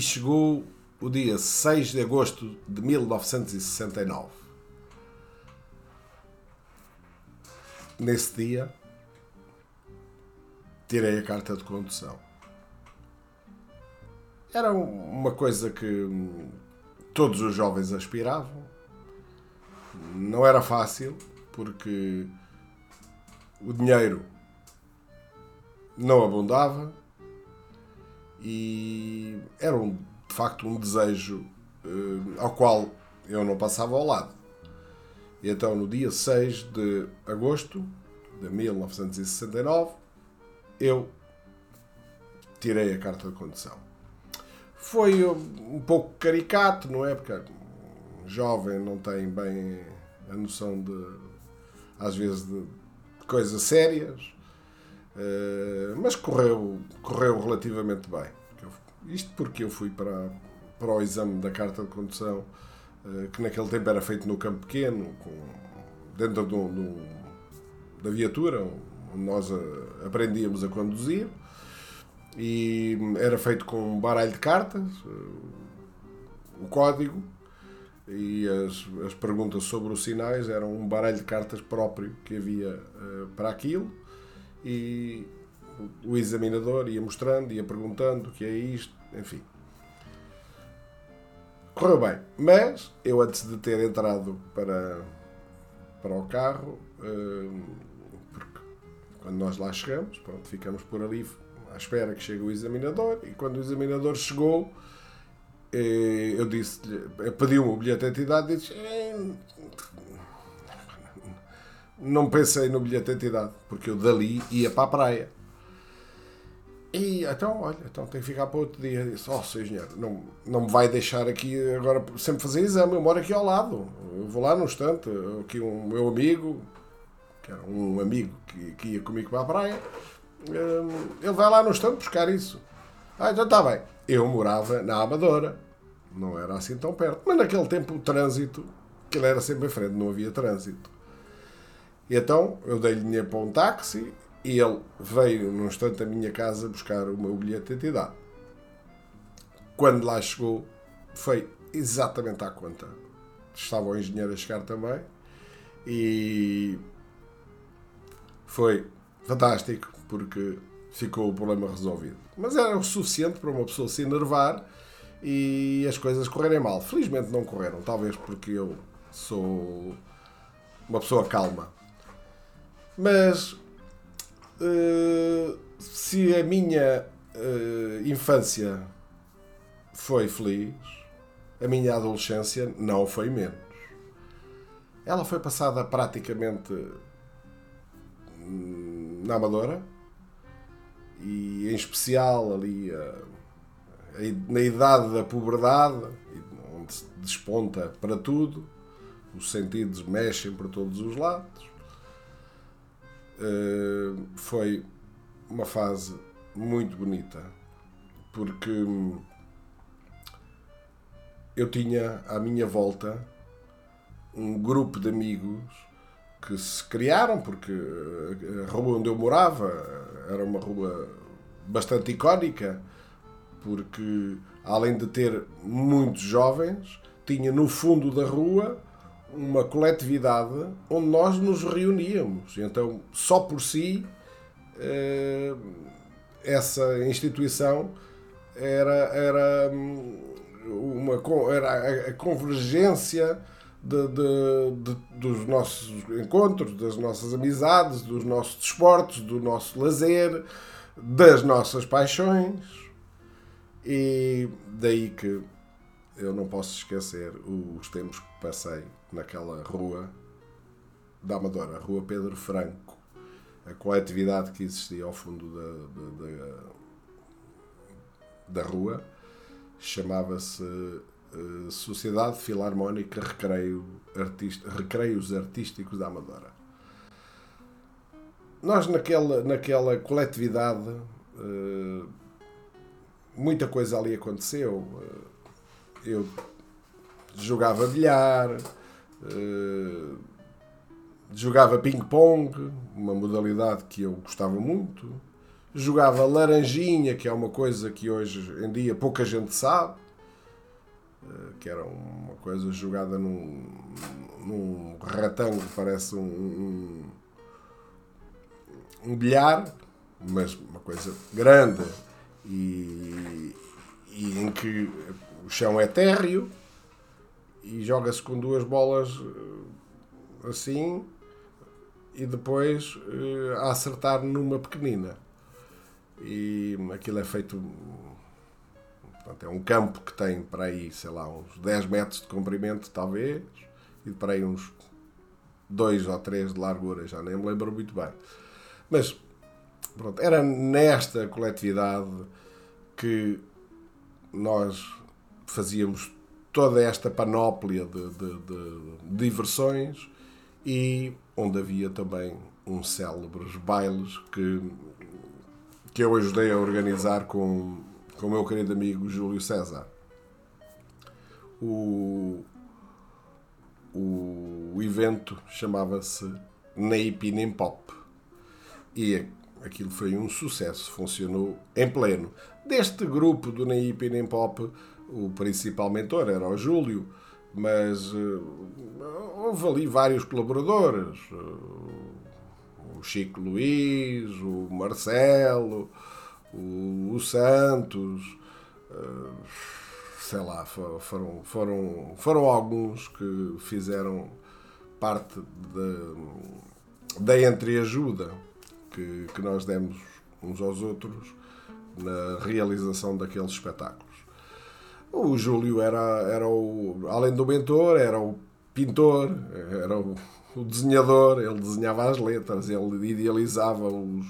e chegou o dia 6 de agosto de 1969. Nesse dia, tirei a carta de condução. Era uma coisa que todos os jovens aspiravam. Não era fácil, porque o dinheiro não abundava e era um, de facto um desejo uh, ao qual eu não passava ao lado. E então, no dia 6 de agosto de 1969, eu tirei a carta de condução. Foi um pouco caricato, não é? Porque um jovem não tem bem a noção de, às vezes, de coisas sérias, uh, mas correu, correu relativamente bem. Isto porque eu fui para, para o exame da carta de condução, uh, que naquele tempo era feito no campo pequeno, com, dentro do, do, da viatura, onde nós uh, aprendíamos a conduzir, e era feito com um baralho de cartas, o código, e as, as perguntas sobre os sinais eram um baralho de cartas próprio que havia uh, para aquilo e o examinador ia mostrando, ia perguntando o que é isto, enfim. Correu bem, mas eu antes de ter entrado para, para o carro, uh, porque quando nós lá chegamos, pronto, ficamos por ali à espera que chegue o examinador e quando o examinador chegou eu disse pediu-me o bilhete de identidade e disse não pensei no bilhete de identidade porque eu dali ia para a praia e então, olha, então tem que ficar para outro dia. Disse, oh, seu engenheiro, não, não me vai deixar aqui agora sempre fazer exame, eu moro aqui ao lado. Eu vou lá no instante, aqui um meu amigo, que era um amigo que, que ia comigo para a praia, hum, ele vai lá no instante buscar isso. Ah, então está bem. Eu morava na Amadora, não era assim tão perto. Mas naquele tempo o trânsito, que era sempre em frente, não havia trânsito. E então eu dei-lhe dinheiro para um táxi e ele veio num instante à minha casa buscar o meu bilhete de identidade. Quando lá chegou, foi exatamente à conta. Estava o engenheiro a chegar também e foi fantástico porque ficou o problema resolvido. Mas era o suficiente para uma pessoa se enervar e as coisas correrem mal. Felizmente não correram, talvez porque eu sou uma pessoa calma. Mas uh, se a minha uh, infância foi feliz, a minha adolescência não foi menos. Ela foi passada praticamente hum, na Amadora e em especial ali na idade da puberdade, onde se desponta para tudo, os sentidos mexem por todos os lados. Eh, foi uma fase muito bonita, porque eu tinha à minha volta um grupo de amigos que se criaram, porque a rua onde eu morava era uma rua bastante icónica, porque além de ter muitos jovens, tinha no fundo da rua uma coletividade onde nós nos reuníamos. Então, só por si, eh, essa instituição era, era, hum, uma, era a convergência de, de, de, dos nossos encontros, das nossas amizades, dos nossos desportos, do nosso lazer, das nossas paixões. E daí que eu não posso esquecer os tempos que passei naquela rua da Amadora, Rua Pedro Franco, a coletividade que existia ao fundo da, da, da, da rua chamava-se uh, Sociedade Filarmónica Recreio Artista, Recreios Artísticos da Amadora. Nós, naquela, naquela coletividade, uh, muita coisa ali aconteceu. Uh, eu jogava bilhar, uh, jogava ping-pong, uma modalidade que eu gostava muito. jogava laranjinha, que é uma coisa que hoje em dia pouca gente sabe, eh, que era uma coisa jogada num, num retângulo que parece um, um, um bilhar, mas uma coisa grande e, e em que o chão é térreo e joga-se com duas bolas eh, assim e depois uh, a acertar numa pequenina. E aquilo é feito. Portanto, é um campo que tem para aí, sei lá, uns 10 metros de comprimento, talvez, e para aí uns 2 ou 3 de largura, já nem me lembro muito bem. Mas, pronto, era nesta coletividade que nós fazíamos toda esta panóplia de, de, de, diversões e onde havia também uns célebres bailes que, que eu ajudei a organizar com, com o meu querido amigo Júlio César. O, o, evento chamava-se Neipinem Pop e aquilo foi um sucesso, funcionou em pleno. Deste grupo do Neipinem Pop, o principal mentor era o Júlio, mas uh, houve ali vários colaboradores. Uh, o Chico Luís, o Marcelo, o, Santos, uh, sei lá, foram, foram, foram alguns que fizeram parte da, da entreajuda que, que nós demos uns aos outros na realização daqueles espetáculos. O Júlio era, era o, além do mentor, era o pintor, era o, o desenhador, ele desenhava as letras, ele idealizava os,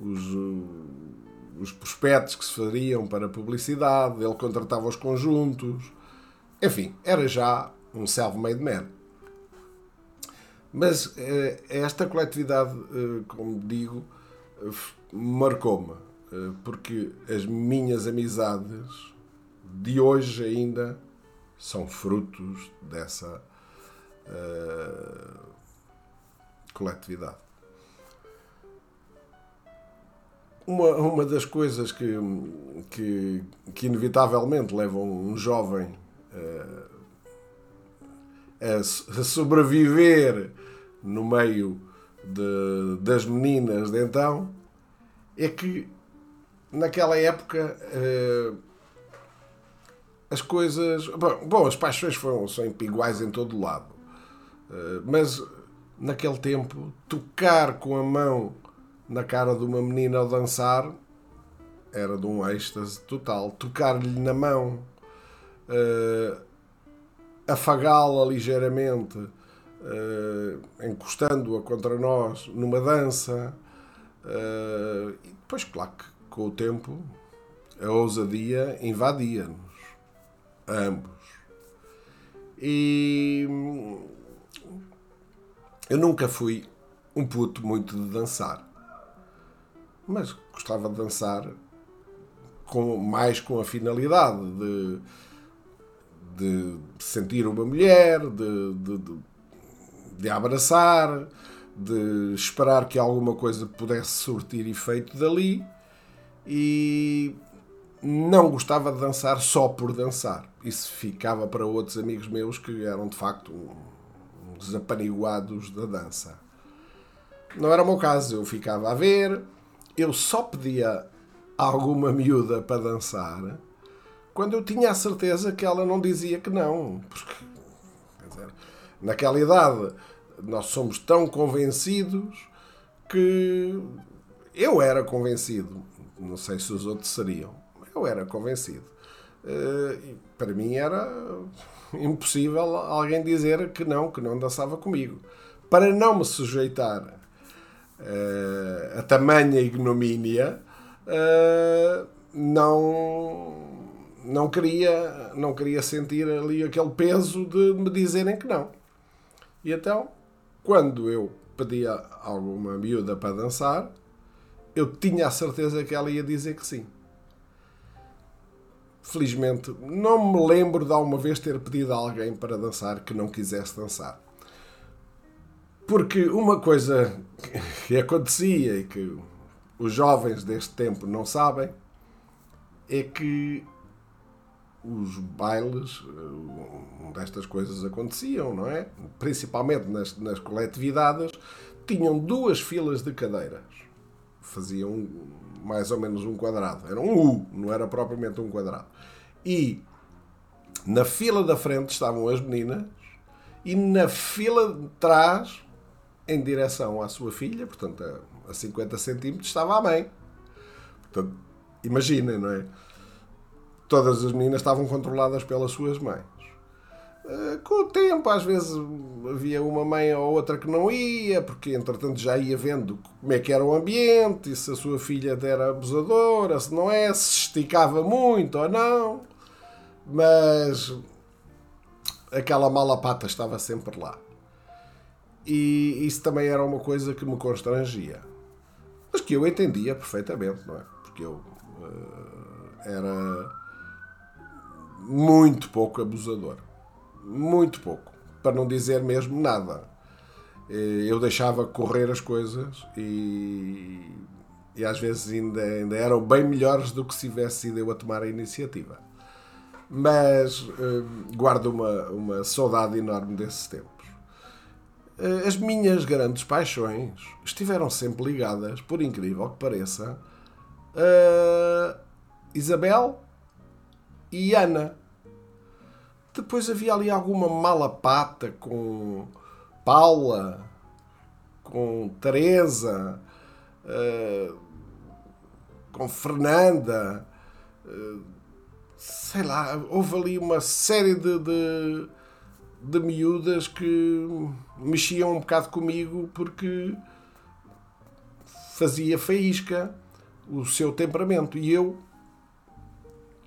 os, os prospectos que se fariam para publicidade, ele contratava os conjuntos. Enfim, era já um self-made man. Mas eh, esta coletividade, eh, como digo, marcou-me, eh, porque as minhas amizades de hoje ainda são frutos dessa uh, coletividade. Uma, uma das coisas que, que, que inevitavelmente levam um jovem uh, a, sobreviver no meio de, das meninas de então é que naquela época uh, as coisas. Bom, as paixões foram, são iguais em todo lado. Eh, mas naquele tempo, tocar com a mão na cara de uma menina ao dançar era de um êxtase total. Tocar-lhe na mão, uh, afagá-la ligeiramente, uh, encostando-a contra nós numa dança. E depois, claro que com o tempo, a ousadia invadia-nos ambos. E eu nunca fui um puto muito de dançar, mas gostava de dançar com, mais com a finalidade de, de sentir uma mulher, de, de, de, de abraçar, de esperar que alguma coisa pudesse surtir efeito dali e não gostava de dançar só por dançar. Isso ficava para outros amigos meus que eram de facto uns apaniguados da dança. Não era o meu caso, eu ficava a ver, eu só pedia alguma miúda para dançar quando eu tinha a certeza que ela não dizia que não. Porque, dizer, naquela idade, nós somos tão convencidos que eu era convencido. Não sei se os outros seriam eu era convencido. Uh, para mim era impossível alguém dizer que não, que não dançava comigo. Para não me sujeitar uh, a tamanha ignomínia, uh, não, não, queria, não queria sentir ali aquele peso de me dizerem que não. E então, quando eu pedia alguma miúda para dançar, eu tinha a certeza que ela ia dizer que sim felizmente, não me lembro de alguma vez ter pedido a alguém para dançar que não quisesse dançar. Porque uma coisa que acontecia e que os jovens deste tempo não sabem é que os bailes, eh, destas coisas aconteciam, não é? Principalmente nas, nas coletividades, tinham duas filas de cadeiras. Faziam mais ou menos um quadrado. Era um U, não era propriamente um quadrado. E na fila da frente estavam as meninas e na fila de trás, em direção à sua filha, portanto a 50 centímetros, estava a mãe. Portanto, imaginem, não é? Todas as meninas estavam controladas pelas suas mães. Eh, com o tempo, às vezes havia uma mãe ou outra que não ia, porque entretanto já ia vendo como é que era o ambiente, e se a sua filha era abusadora, se não é, se esticava muito ou não. Mas aquela mala pata estava sempre lá. E isso também era uma coisa que me constrangia. Mas que eu entendia perfeitamente, não é? Porque eu uh, era muito pouco abusador. Muito pouco. Para não dizer mesmo nada. Eh, eu deixava correr as coisas e, e às vezes ainda, ainda eram bem melhores do que se tivesse sido eu a tomar a iniciativa. Mas uh, guardo uma, uma saudade enorme desses tempos. Uh, as minhas grandes paixões estiveram sempre ligadas, por incrível que pareça, a Isabel e Ana. Depois havia ali alguma mala pata com Paula, com Teresa, uh, com Fernanda. Uh, sei lá, houve ali uma série de, de, de miúdas que mexiam um bocado comigo porque fazia faísca o seu temperamento. E eu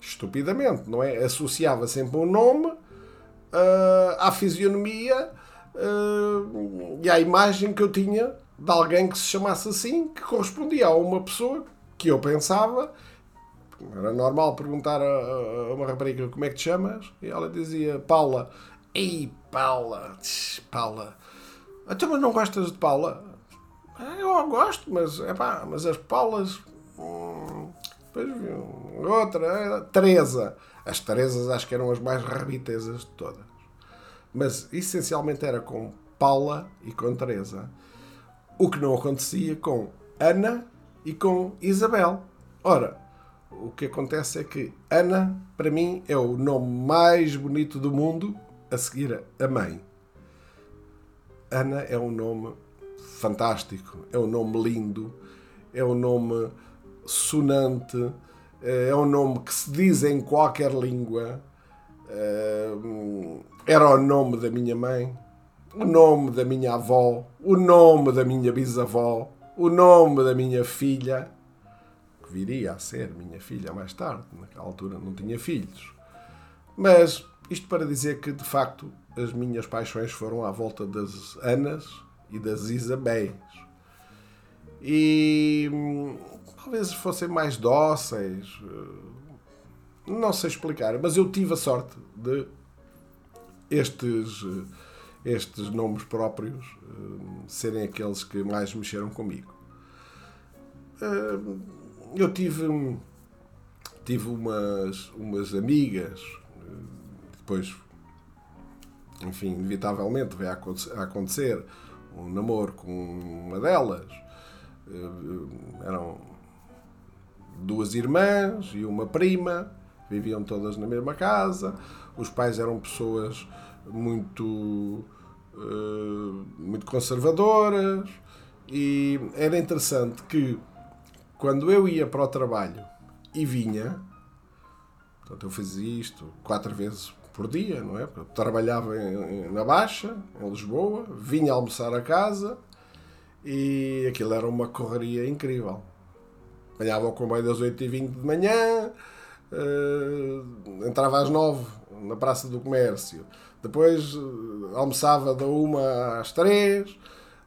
estupidamente, não é? Associava sempre um nome uh, à fisionomia uh, e à imagem que eu tinha de alguém que se chamasse assim, que correspondia a uma pessoa que eu pensava. Era normal perguntar a, a uma rapariga como é que te chamas? E ela dizia Paula. Ei, Paula, Paula. Então, mas não gostas de Paula? Ah, eu gosto, mas, epá, mas as Paulas. Hum, depois outra, Teresa. As Teresas acho que eram as mais rabitezas de todas. Mas essencialmente era com Paula e com Teresa. O que não acontecia com Ana e com Isabel. Ora, o que acontece é que Ana, para mim, é o nome mais bonito do mundo a seguir a mãe. Ana é um nome fantástico, é um nome lindo, é um nome sonante, eh, é um nome que se diz em qualquer língua. Eh, era o nome da minha mãe, o nome da minha avó, o nome da minha bisavó, o nome da minha filha, que viria a ser minha filha mais tarde, naquela altura não tinha filhos. Mas isto para dizer que, de facto, as minhas paixões foram à volta das Anas e das Isabéis. E talvez fossem mais dóceis. Eh, não sei explicar, mas eu tive a sorte de estes, eh, estes nomes próprios eh, serem aqueles que mais mexeram comigo. Eu tive, tive umas, umas amigas, depois, enfim, inevitavelmente veio a acontecer um namoro com uma delas. Eram duas irmãs e uma prima, viviam todas na mesma casa. Os pais eram pessoas muito, uh, muito conservadoras e era interessante que quando eu ia para o trabalho e vinha, portanto eu fazia isto quatro vezes por dia, não é? Eu trabalhava na Baixa, em Lisboa, vinha almoçar a casa e aquilo era uma correria incrível. Apanhava o comboio das 8h20 de manhã, uh, entrava às 9 na Praça do Comércio, depois uh, almoçava da 1 às 3, uh,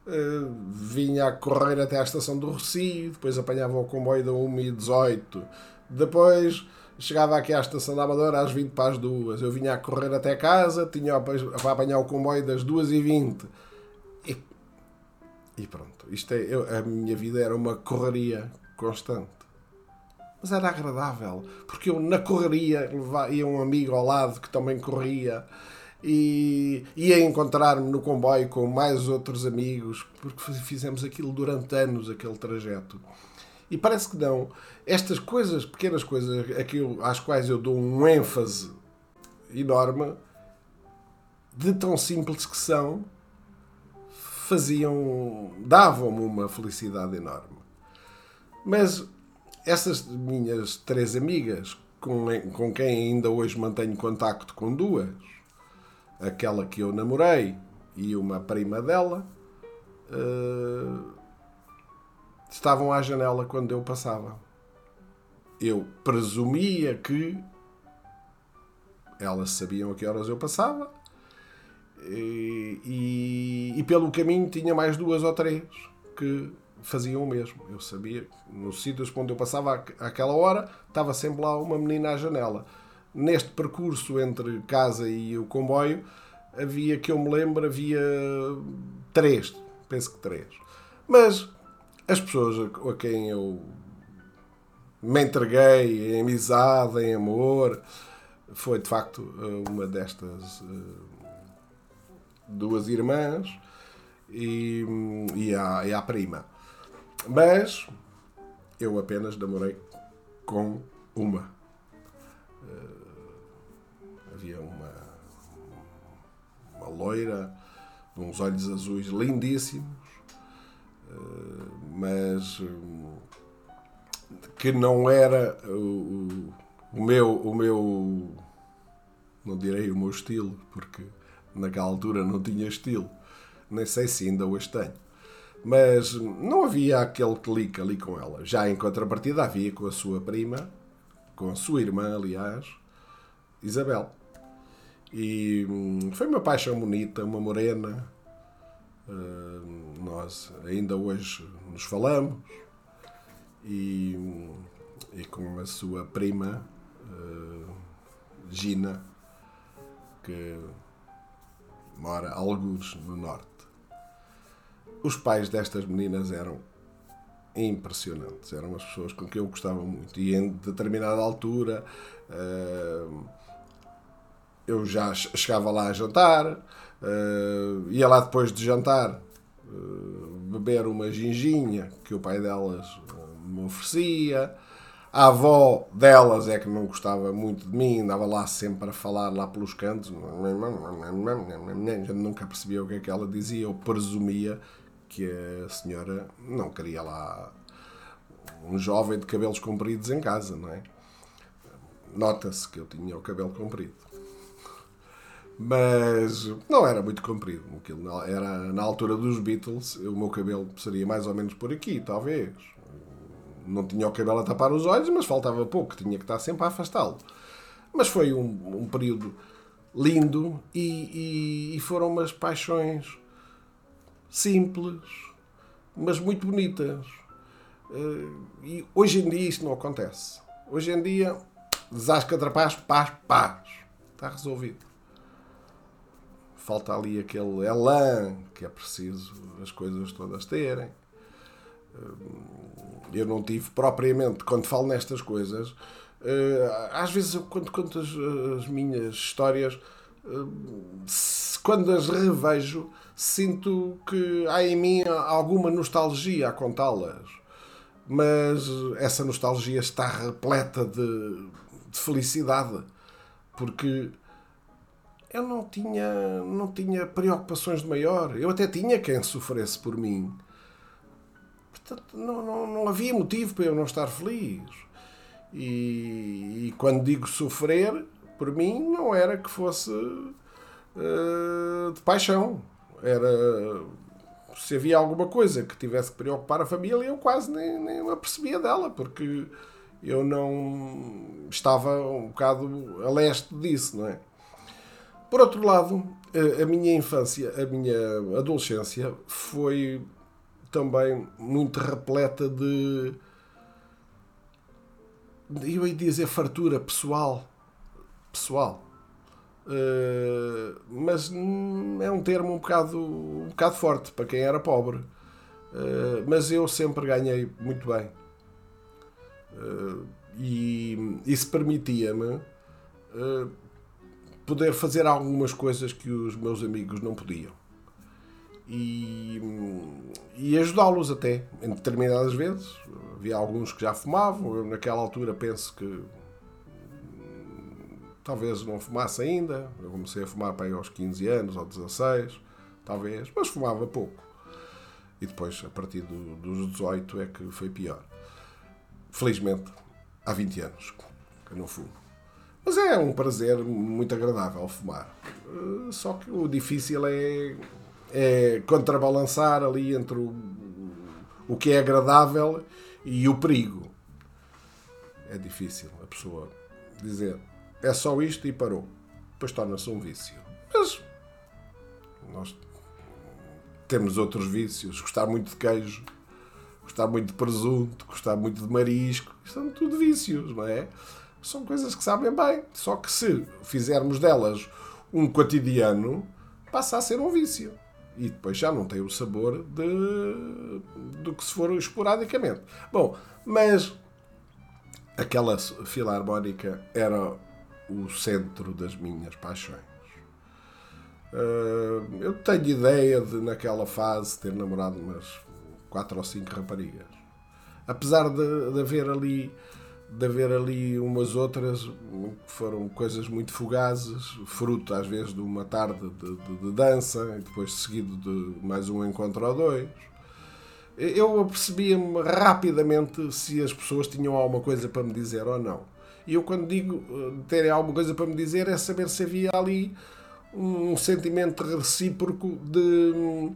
eh, vinha a correr até à estação do Rocio, depois apanhava o comboio da 1h18, depois chegava aqui à estação da Amadora às 20 para as 2, eu vinha a correr até casa, tinha para apanhar o comboio das 2h20 e, pronto, isto é, eu, a minha vida era uma correria constante. Mas era agradável, porque eu na correria ia um amigo ao lado que também corria e ia encontrar-me no comboio com mais outros amigos, porque fizemos aquilo durante anos, aquele trajeto. E parece que não. Estas coisas, pequenas coisas, aquilo, às quais eu dou um ênfase enorme, de tão simples que são, faziam, davam-me uma felicidade enorme. Mas essas minhas três amigas, com, com quem ainda hoje mantenho contacto com duas, aquela que eu namorei e uma prima dela, uh, estavam à janela quando eu passava. Eu presumia que elas sabiam a que horas eu passava e, e, pelo caminho tinha mais duas ou três que faziam o mesmo. Eu sabia que nos sítios onde eu passava àquela hora estava sempre lá uma menina à janela. Neste percurso entre casa e o comboio havia, que eu me lembro, havia três, penso que três. Mas as pessoas a quem eu me entreguei em amizade, em amor, foi de facto uma destas eh, duas irmãs e, e, a, e a prima. Mas eu apenas namorei com uma. Uh, havia uma, uma loira, uns olhos azuis lindíssimos, uh, mas uh, que não era o, o, meu, o meu, não direi o meu estilo, porque naquela altura não tinha estilo, nem sei se ainda hoje tenho mas não havia aquele clique ali com ela. Já em contrapartida havia com a sua prima, com a sua irmã, aliás, Isabel. E hum, foi uma paixão bonita, uma morena. Uh, nós ainda hoje nos falamos. E, hum, e com a sua prima, uh, Gina, que mora alguns no norte. Os pais destas meninas eram impressionantes. Eram as pessoas com quem eu gostava muito. E em determinada altura uh, eu já chegava lá a jantar, uh, ia lá depois de jantar uh, beber uma ginginha que o pai delas me oferecia. A avó delas é que não gostava muito de mim, andava lá sempre a falar lá pelos cantos. nunca percebia o que é que ela dizia, eu presumia que a senhora não queria lá um jovem de cabelos compridos em casa, não é? Nota-se que eu tinha o cabelo comprido. Mas não era muito comprido. Era na altura dos Beatles, o meu cabelo seria mais ou menos por aqui, talvez. Não tinha o cabelo a tapar os olhos, mas faltava pouco, tinha que estar sempre a afastá-lo. Mas foi um, um período lindo e, e, e foram umas paixões simples, mas muito bonitas. Eh, e hoje em dia isto não acontece. Hoje em dia, desasca trapaz, paz, paz. Está resolvido. Falta ali aquele elan que é preciso as coisas todas terem. Eh, eu não tive propriamente, quando falo nestas coisas, eh, às vezes eu conto, conto as, as minhas histórias, quando as revejo, sinto que há em mim alguma nostalgia a contá-las. Mas essa nostalgia está repleta de, de felicidade, porque eu não tinha, não tinha preocupações de maior. Eu até tinha quem sofresse por mim. Portanto, não, não, não havia motivo para eu não estar feliz. E, e quando digo sofrer, por mim, não era que fosse uh, de paixão era se havia alguma coisa que tivesse que preocupar a família, eu quase nem, nem me apercebia dela, porque eu não estava um bocado a leste disso, não é? Por outro lado, a minha infância, a minha adolescência foi também muito repleta de. Eu ia dizer fartura pessoal. Pessoal. Uh, mas é um termo um bocado, um bocado forte para quem era pobre. Uh, mas eu sempre ganhei muito bem. Uh, e isso permitia-me poder fazer algumas coisas que os meus amigos não podiam. E, e ajudá-los até, em determinadas vezes. Havia alguns que já fumavam, eu naquela altura penso que talvez não fumasse ainda. Eu comecei a fumar para aí aos 15 anos ou 16, talvez, mas fumava pouco. E depois, a partir do, dos 18, é que foi pior. Felizmente, há 20 anos que eu não fumo. Mas é um prazer muito agradável fumar. Eh, só que o difícil é, é contrabalançar ali entre o, o que é agradável e o perigo. É difícil a pessoa dizer é só isto e parou. Depois torna-se um vício. Mas nós temos outros vícios. Gostar muito de queijo, gostar muito de presunto, gostar muito de marisco. São tudo vícios, não é? São coisas que sabem bem. Só que se fizermos delas um cotidiano, passa a ser um vício. E depois já não tem o sabor de, do que se for esporadicamente. Bom, mas aquela filarmónica era o centro das minhas paixões. Uh, eu tenho ideia de, naquela fase, ter namorado umas quatro ou cinco raparigas. Apesar de, de haver ali de haver ali umas outras que foram coisas muito fugazes, fruto às vezes de uma tarde de, de, de dança e depois seguido de mais um encontro ou dois. Eu apercebia-me rapidamente se as pessoas tinham alguma coisa para me dizer ou não. E eu, quando digo eh, terem alguma coisa para me dizer, é saber se havia ali um sentimento recíproco de,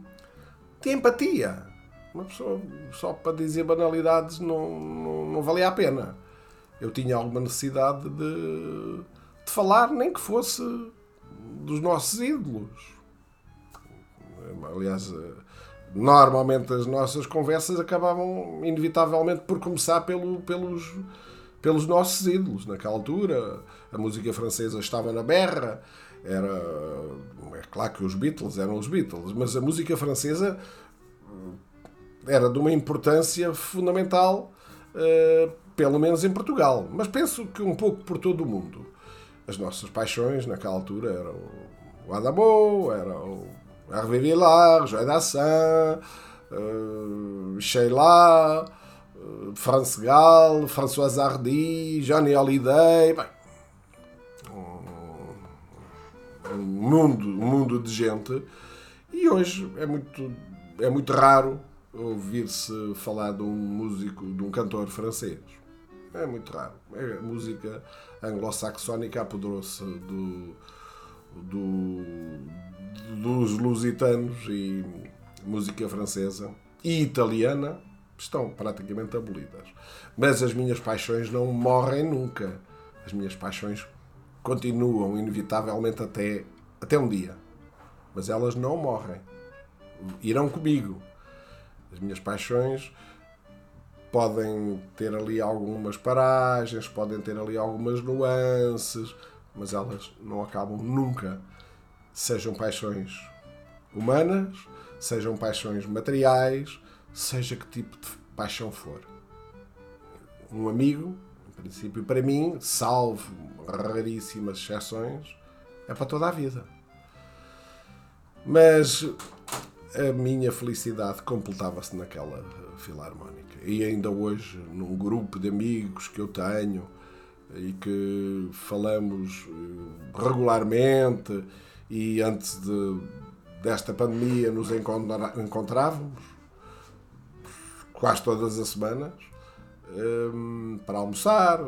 de empatia. Uma pessoa só para dizer banalidades não, não, não valia a pena. Eu tinha alguma necessidade de, de falar, nem que fosse dos nossos ídolos. Aliás, normalmente as nossas conversas acabavam inevitavelmente por começar pelo, pelos pelos nossos ídolos. Naquela altura, a música francesa estava na berra. Era, é claro que os Beatles eram os Beatles, mas a música francesa eh, era de uma importância fundamental, uh, pelo menos em Portugal. Mas penso que um pouco por todo o mundo. As nossas paixões naquela altura eram o Adamo, era o Hervé Villard, Joy Dassin, uh, Sheila, France Gall, François Hardy, Johnny Hallyday. Bem, um mundo, um mundo de gente. E hoje é muito, é muito raro ouvir-se falar de um músico, de um cantor francês. É muito raro. É, a música anglo-saxónica apoderou-se do, do, dos lusitanos e música francesa e italiana estão praticamente abolidas. Mas as minhas paixões não morrem nunca. As minhas paixões continuam, inevitavelmente, até, até um dia. Mas elas não morrem. Irão comigo. As minhas paixões podem ter ali algumas paragens, podem ter ali algumas nuances, mas elas não acabam nunca. Sejam paixões humanas, sejam paixões materiais, seja que tipo de paixão for. Um amigo, em princípio, para mim, salvo raríssimas exceções, é para toda a vida. Mas a minha felicidade completava-se naquela filarmónica. E ainda hoje, num grupo de amigos que eu tenho e que falamos eh, regularmente, e antes de, desta pandemia nos encontrávamos, quase todas as semanas um, para almoçar.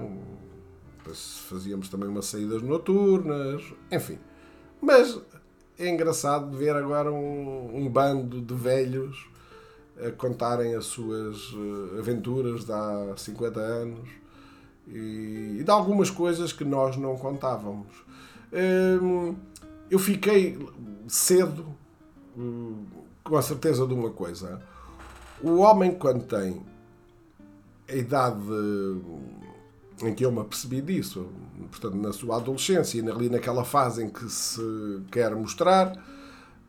Fazíamos também umas saídas noturnas, enfim. Mas é engraçado ver agora um, um bando de velhos a contarem as suas eh, aventuras de há 50 anos e, e de algumas coisas que nós não contávamos. Um, eu fiquei cedo hum, com a certeza de uma coisa o homem, quando tem a idade em que eu me apercebi disso, portanto, na sua adolescência e ali naquela fase em que se quer mostrar,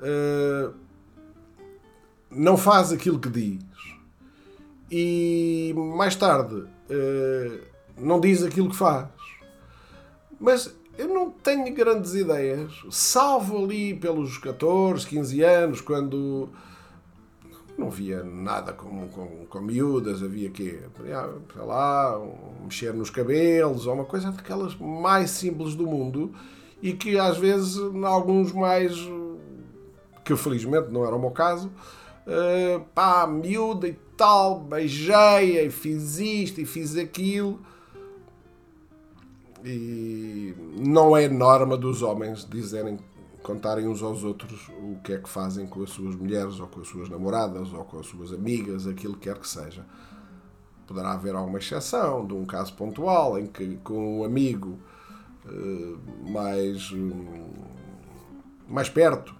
eh, não faz aquilo que diz. e mais tarde uh, não diz aquilo que faz. Mas eu não tenho grandes ideias, salvo ali pelos 14, 15 anos, quando não via nada com, com, com miúdas, havia que, sei lá, mexer nos cabelos, ou uma coisa daquelas mais simples do mundo e que às vezes, alguns mais, que felizmente não era o meu caso, uh, pá, miúda e tal, beijei e fiz isto e fiz aquilo. E não é norma dos homens dizerem, contarem uns aos outros o que é que fazem com as suas mulheres, ou com as suas namoradas, ou com as suas amigas, aquilo que quer que seja. Poderá haver alguma exceção de um caso pontual em que com um amigo uh, mais, um, mais perto,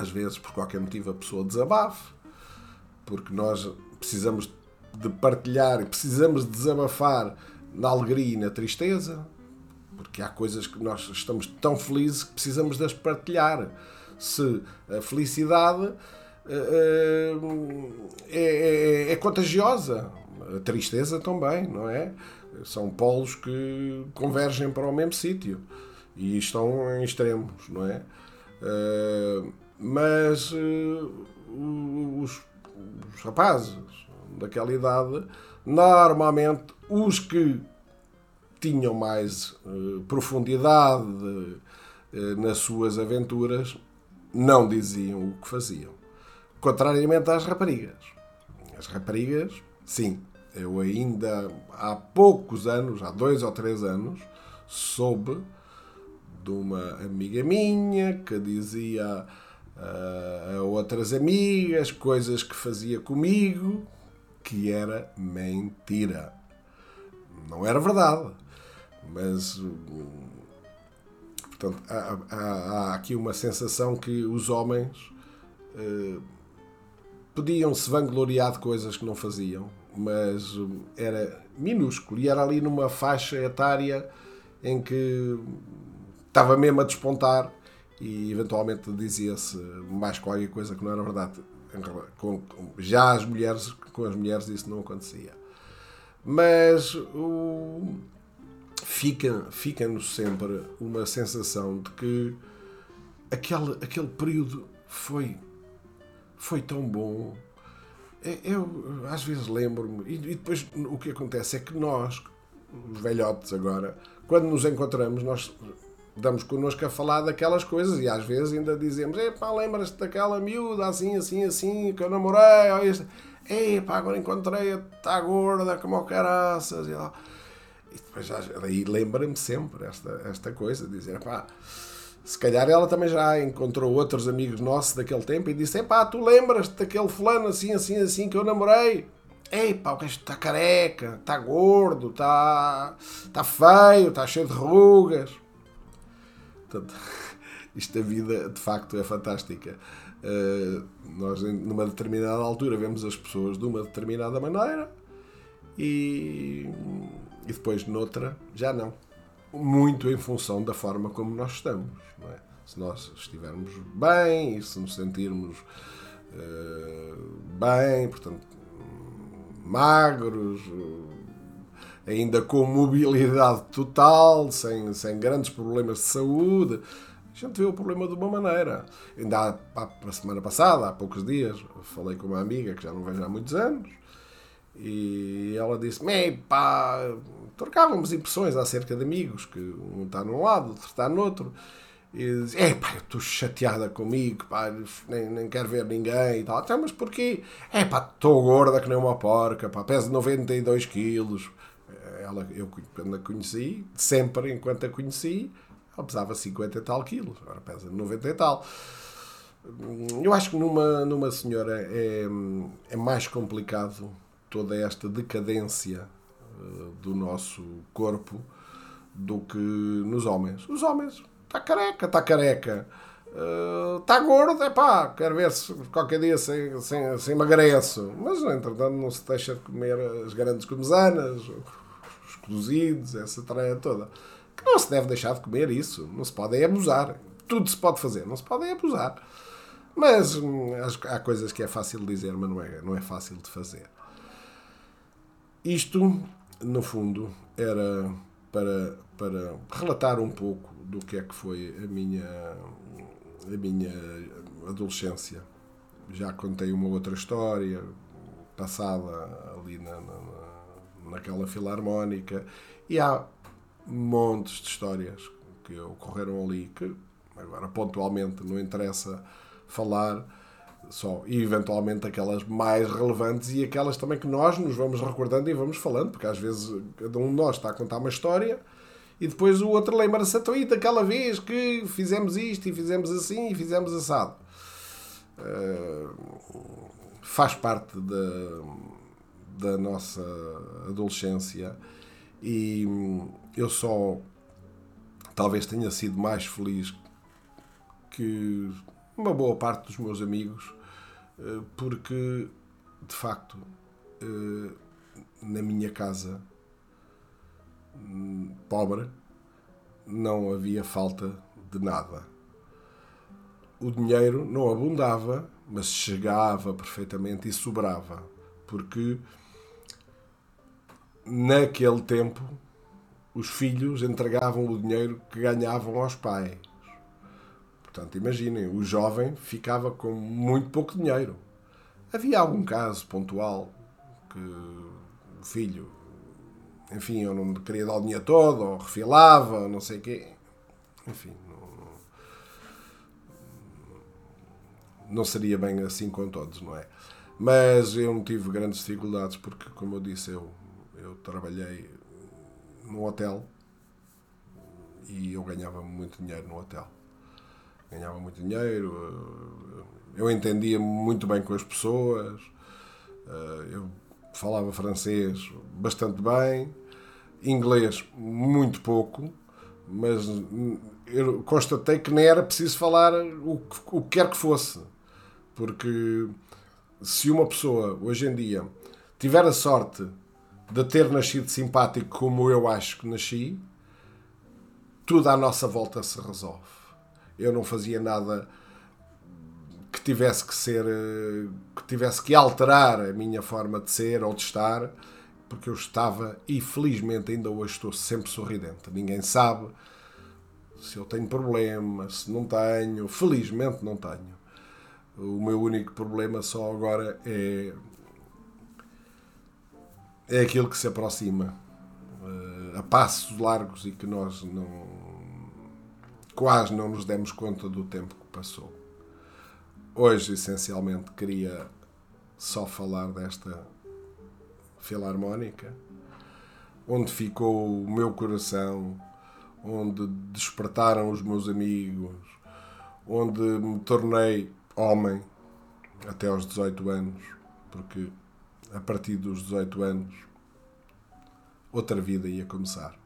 às vezes por qualquer motivo a pessoa desabafe, porque nós precisamos de partilhar e precisamos de desabafar na alegria e na tristeza, porque há coisas que nós estamos tão felizes que precisamos de as partilhar. Se a felicidade é, é, é, contagiosa, a tristeza também, não é? São polos que convergem para o mesmo sítio e estão em extremos, não é? Mas os, os rapazes daquela idade, normalmente os que tinham mais uh, profundidade uh, nas suas aventuras não diziam o que faziam. Contrariamente às raparigas. As raparigas, sim, eu ainda há poucos anos, há dois ou três anos, soube de uma amiga minha que dizia uh, a outras amigas coisas que fazia comigo que era mentira. Não era verdade. Mas, portanto, há, há, há aqui uma sensação que os homens uh, podiam se vangloriar de coisas que não faziam, mas era minúsculo e era ali numa faixa etária em que estava mesmo a despontar e eventualmente dizia-se mais qualquer coisa que não era verdade. Já as mulheres, com as mulheres isso não acontecia. Mas o, fica, fica-nos sempre uma sensação de que aquele, aquele período foi, foi tão bom. É, eu às vezes lembro-me, e, e depois o que acontece é que nós, velhotes agora, quando nos encontramos, nós damos connosco a falar daquelas coisas e às vezes ainda dizemos: Epá, lembras-te daquela miúda assim, assim, assim, que eu namorei? Ou isto. Epá, agora encontrei-a, está gorda, como caraças. E, lá. e depois aí lembra-me sempre esta, esta coisa: dizer, pá. Se calhar ela também já encontrou outros amigos nossos daquele tempo e disse: Epá, tu lembras-te daquele fulano assim, assim, assim que eu namorei? Ei pá, o gajo está careca, está gordo, está, está feio, está cheio de rugas. Portanto, isto da vida de facto é fantástica. Uh, nós, numa determinada altura, vemos as pessoas de uma determinada maneira e, e depois, noutra, já não. Muito em função da forma como nós estamos. É? Se nós estivermos bem e se nos sentirmos uh, bem, portanto, magros, ainda com mobilidade total, sem, sem grandes problemas de saúde. A gente vê o problema de uma maneira. Ainda há, a semana passada, há poucos dias, falei com uma amiga que já não vejo há muitos anos e ela disse-me: pá, trocávamos impressões acerca de amigos, que um está num lado, outro está no outro. E diz: É pá, eu estou chateada comigo, pá, nem, nem quero ver ninguém e tal. Então, mas porquê? É pá, estou gorda que nem uma porca, pá, peso 92 quilos ela, eu quando a conheci, sempre enquanto a conheci, ela pesava 50 e tal quilos, agora pesa 90 e tal. Eu acho que numa, numa senhora é, é mais complicado toda esta decadência uh, do nosso corpo do que nos homens. Os homens, está careca, está careca. Está eh, uh, gordo, é pá, quero ver se qualquer dia se, se, se emagreço. Mas, entretanto, não se deixa de comer as grandes comezanas, cozidos, essa tarefa toda. Que não se deve deixar de comer isso. Não se pode é abusar. Tudo se pode fazer, não se pode é abusar. Mas hum, há coisas que é fácil de dizer, mas não é, não é fácil de fazer. Isto, no fundo, era para, para relatar um pouco do que é que foi a minha, a minha adolescência. Já contei uma outra história passada ali na, na, naquela filarmónica e há montes de histórias que ocorreram ali que agora pontualmente não interessa falar só e eventualmente aquelas mais relevantes e aquelas também que nós nos vamos recordando e vamos falando, porque às vezes cada um de nós está a contar uma história e depois o outro lembra-se então, e daquela vez que fizemos isto e fizemos assim e fizemos assado. Uh, faz parte da, da nossa adolescência e eu só talvez tenha sido mais feliz que uma boa parte dos meus amigos, eh, porque de facto eh, na minha casa hum, pobre não havia falta de nada. O dinheiro não abundava, mas chegava perfeitamente e sobrava, porque naquele tempo os filhos entregavam o dinheiro que ganhavam aos pais. Portanto, imaginem, o jovem ficava com muito pouco dinheiro. Havia algum caso pontual que o filho, enfim, eu não queria dar o dinheiro todo, ou refilava, ou não sei o quê. Enfim, não, não seria bem assim com todos, não é? Mas eu não tive grandes dificuldades porque, como eu disse, eu, trabalhei no hotel e eu ganhava muito dinheiro no hotel. Ganhava muito dinheiro, eh, eu entendia muito bem com as pessoas, eh, eu falava francês bastante bem, inglês muito pouco, mas eu constatei que nem era preciso falar o que, o que quer que fosse, porque se uma pessoa hoje em dia tiver a sorte de ter nascido simpático como eu acho que nasci, tudo à nossa volta se resolve. Eu não fazia nada que tivesse que ser que tivesse que alterar a minha forma de ser ou de estar porque eu estava e felizmente ainda hoje estou sempre sorridente. Ninguém sabe se eu tenho problema se não tenho. Felizmente não tenho. O meu único problema só agora é é aquilo que se aproxima eh, a passos largos e que nós não quase não nos demos conta do tempo que passou. Hoje, essencialmente, queria só falar desta filarmónica, onde ficou o meu coração, onde despertaram os meus amigos, onde me tornei homem até aos 18 anos, porque a partir dos 18 anos outra vida ia começar.